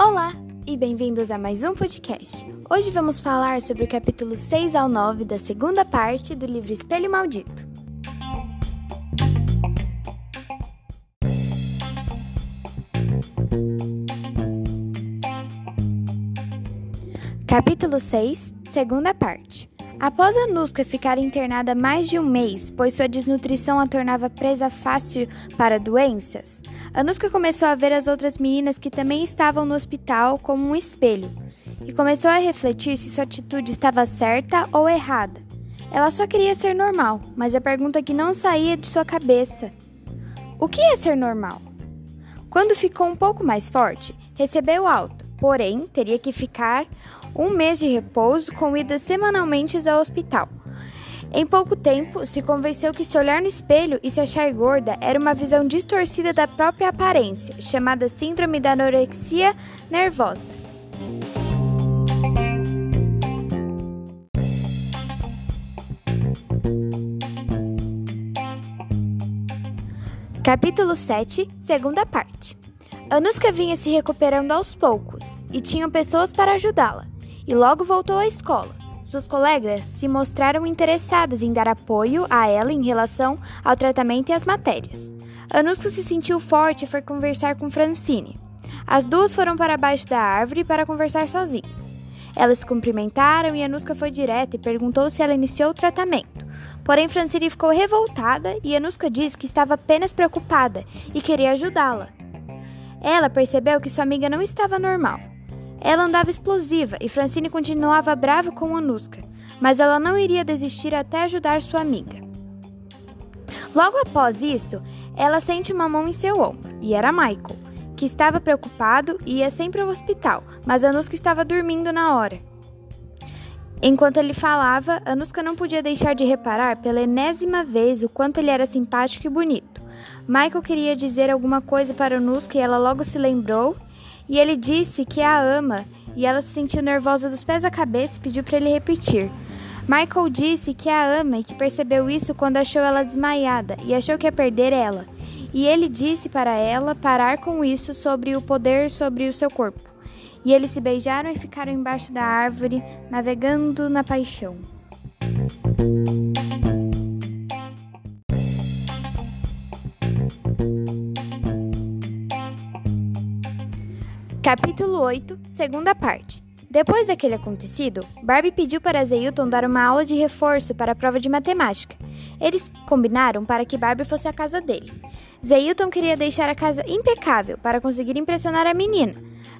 Olá e bem-vindos a mais um podcast. Hoje vamos falar sobre o capítulo 6 ao 9 da segunda parte do livro Espelho Maldito. Capítulo 6, segunda parte. Após a Nuska ficar internada mais de um mês, pois sua desnutrição a tornava presa fácil para doenças, a Nuska começou a ver as outras meninas que também estavam no hospital como um espelho e começou a refletir se sua atitude estava certa ou errada. Ela só queria ser normal, mas a pergunta que não saía de sua cabeça: o que é ser normal? Quando ficou um pouco mais forte, recebeu alta, porém teria que ficar um mês de repouso com idas semanalmente ao hospital. Em pouco tempo, se convenceu que se olhar no espelho e se achar gorda era uma visão distorcida da própria aparência, chamada Síndrome da Anorexia Nervosa. Capítulo 7, segunda parte. Anuska vinha se recuperando aos poucos e tinham pessoas para ajudá-la e logo voltou à escola. Suas colegas se mostraram interessadas em dar apoio a ela em relação ao tratamento e às matérias. Anuska se sentiu forte e foi conversar com Francine. As duas foram para baixo da árvore para conversar sozinhas. Elas se cumprimentaram e Anuska foi direta e perguntou se ela iniciou o tratamento. Porém, Francine ficou revoltada e Anuska disse que estava apenas preocupada e queria ajudá-la. Ela percebeu que sua amiga não estava normal. Ela andava explosiva e Francine continuava brava com Anuska, mas ela não iria desistir até ajudar sua amiga. Logo após isso, ela sente uma mão em seu ombro, e era Michael, que estava preocupado e ia sempre ao hospital, mas Anuska estava dormindo na hora. Enquanto ele falava, Anuska não podia deixar de reparar pela enésima vez o quanto ele era simpático e bonito. Michael queria dizer alguma coisa para Anuska e ela logo se lembrou e ele disse que a ama e ela se sentiu nervosa dos pés à cabeça e pediu para ele repetir. Michael disse que a ama e que percebeu isso quando achou ela desmaiada e achou que ia perder ela. E ele disse para ela parar com isso sobre o poder sobre o seu corpo. E eles se beijaram e ficaram embaixo da árvore, navegando na paixão. Capítulo 8, segunda parte. Depois daquele acontecido, Barbie pediu para Zeilton dar uma aula de reforço para a prova de matemática. Eles combinaram para que Barbie fosse à casa dele. Zeilton queria deixar a casa impecável para conseguir impressionar a menina.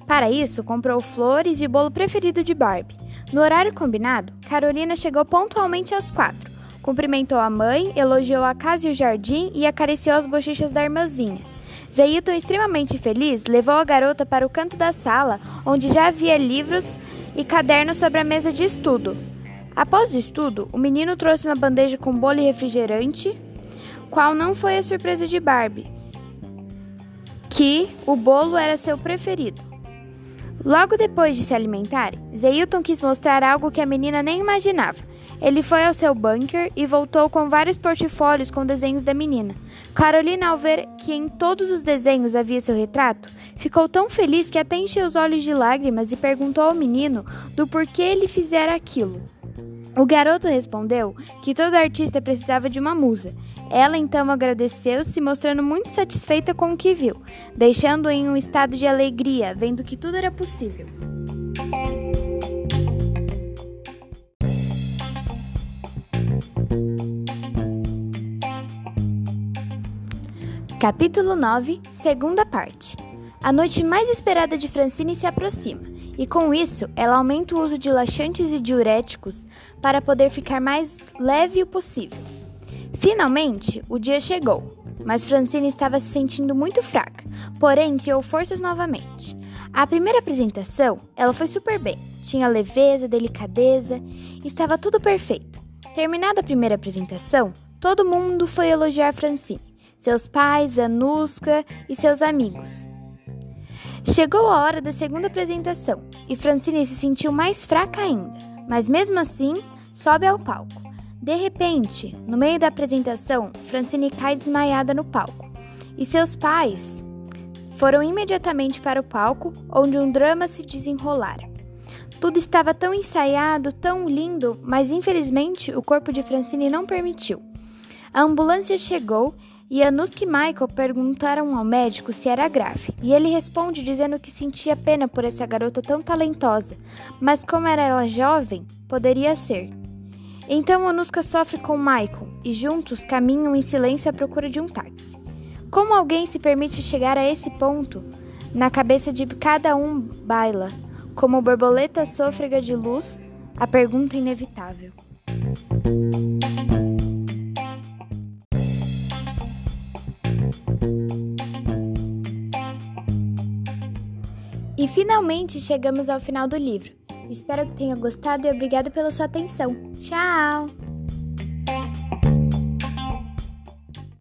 Para isso, comprou flores e o bolo preferido de Barbie. No horário combinado, Carolina chegou pontualmente às quatro. Cumprimentou a mãe, elogiou a casa e o jardim e acariciou as bochechas da irmãzinha. Zeilton, extremamente feliz, levou a garota para o canto da sala, onde já havia livros e cadernos sobre a mesa de estudo. Após o estudo, o menino trouxe uma bandeja com bolo e refrigerante, qual não foi a surpresa de Barbie, que o bolo era seu preferido. Logo depois de se alimentarem, Zeilton quis mostrar algo que a menina nem imaginava. Ele foi ao seu bunker e voltou com vários portfólios com desenhos da menina. Carolina, ao ver que em todos os desenhos havia seu retrato, ficou tão feliz que até encheu os olhos de lágrimas e perguntou ao menino do porquê ele fizera aquilo. O garoto respondeu que todo artista precisava de uma musa. Ela então agradeceu, se mostrando muito satisfeita com o que viu, deixando-o em um estado de alegria, vendo que tudo era possível. Capítulo 9, segunda parte. A noite mais esperada de Francine se aproxima, e com isso ela aumenta o uso de laxantes e diuréticos para poder ficar mais leve o possível. Finalmente, o dia chegou, mas Francine estava se sentindo muito fraca, porém criou forças novamente. A primeira apresentação, ela foi super bem. Tinha leveza, delicadeza, estava tudo perfeito. Terminada a primeira apresentação, todo mundo foi elogiar Francine seus pais, Anuska e seus amigos. Chegou a hora da segunda apresentação e Francine se sentiu mais fraca ainda, mas mesmo assim sobe ao palco. De repente, no meio da apresentação, Francine cai desmaiada no palco e seus pais foram imediatamente para o palco, onde um drama se desenrolara. Tudo estava tão ensaiado, tão lindo, mas infelizmente o corpo de Francine não permitiu. A ambulância chegou Anuska e Michael perguntaram ao médico se era grave, e ele responde dizendo que sentia pena por essa garota tão talentosa, mas como era ela jovem, poderia ser. Então Anuska sofre com Michael e juntos caminham em silêncio à procura de um táxi. Como alguém se permite chegar a esse ponto? Na cabeça de cada um baila, como borboleta sôfrega de luz, a pergunta inevitável. E finalmente chegamos ao final do livro. Espero que tenha gostado e obrigado pela sua atenção. Tchau!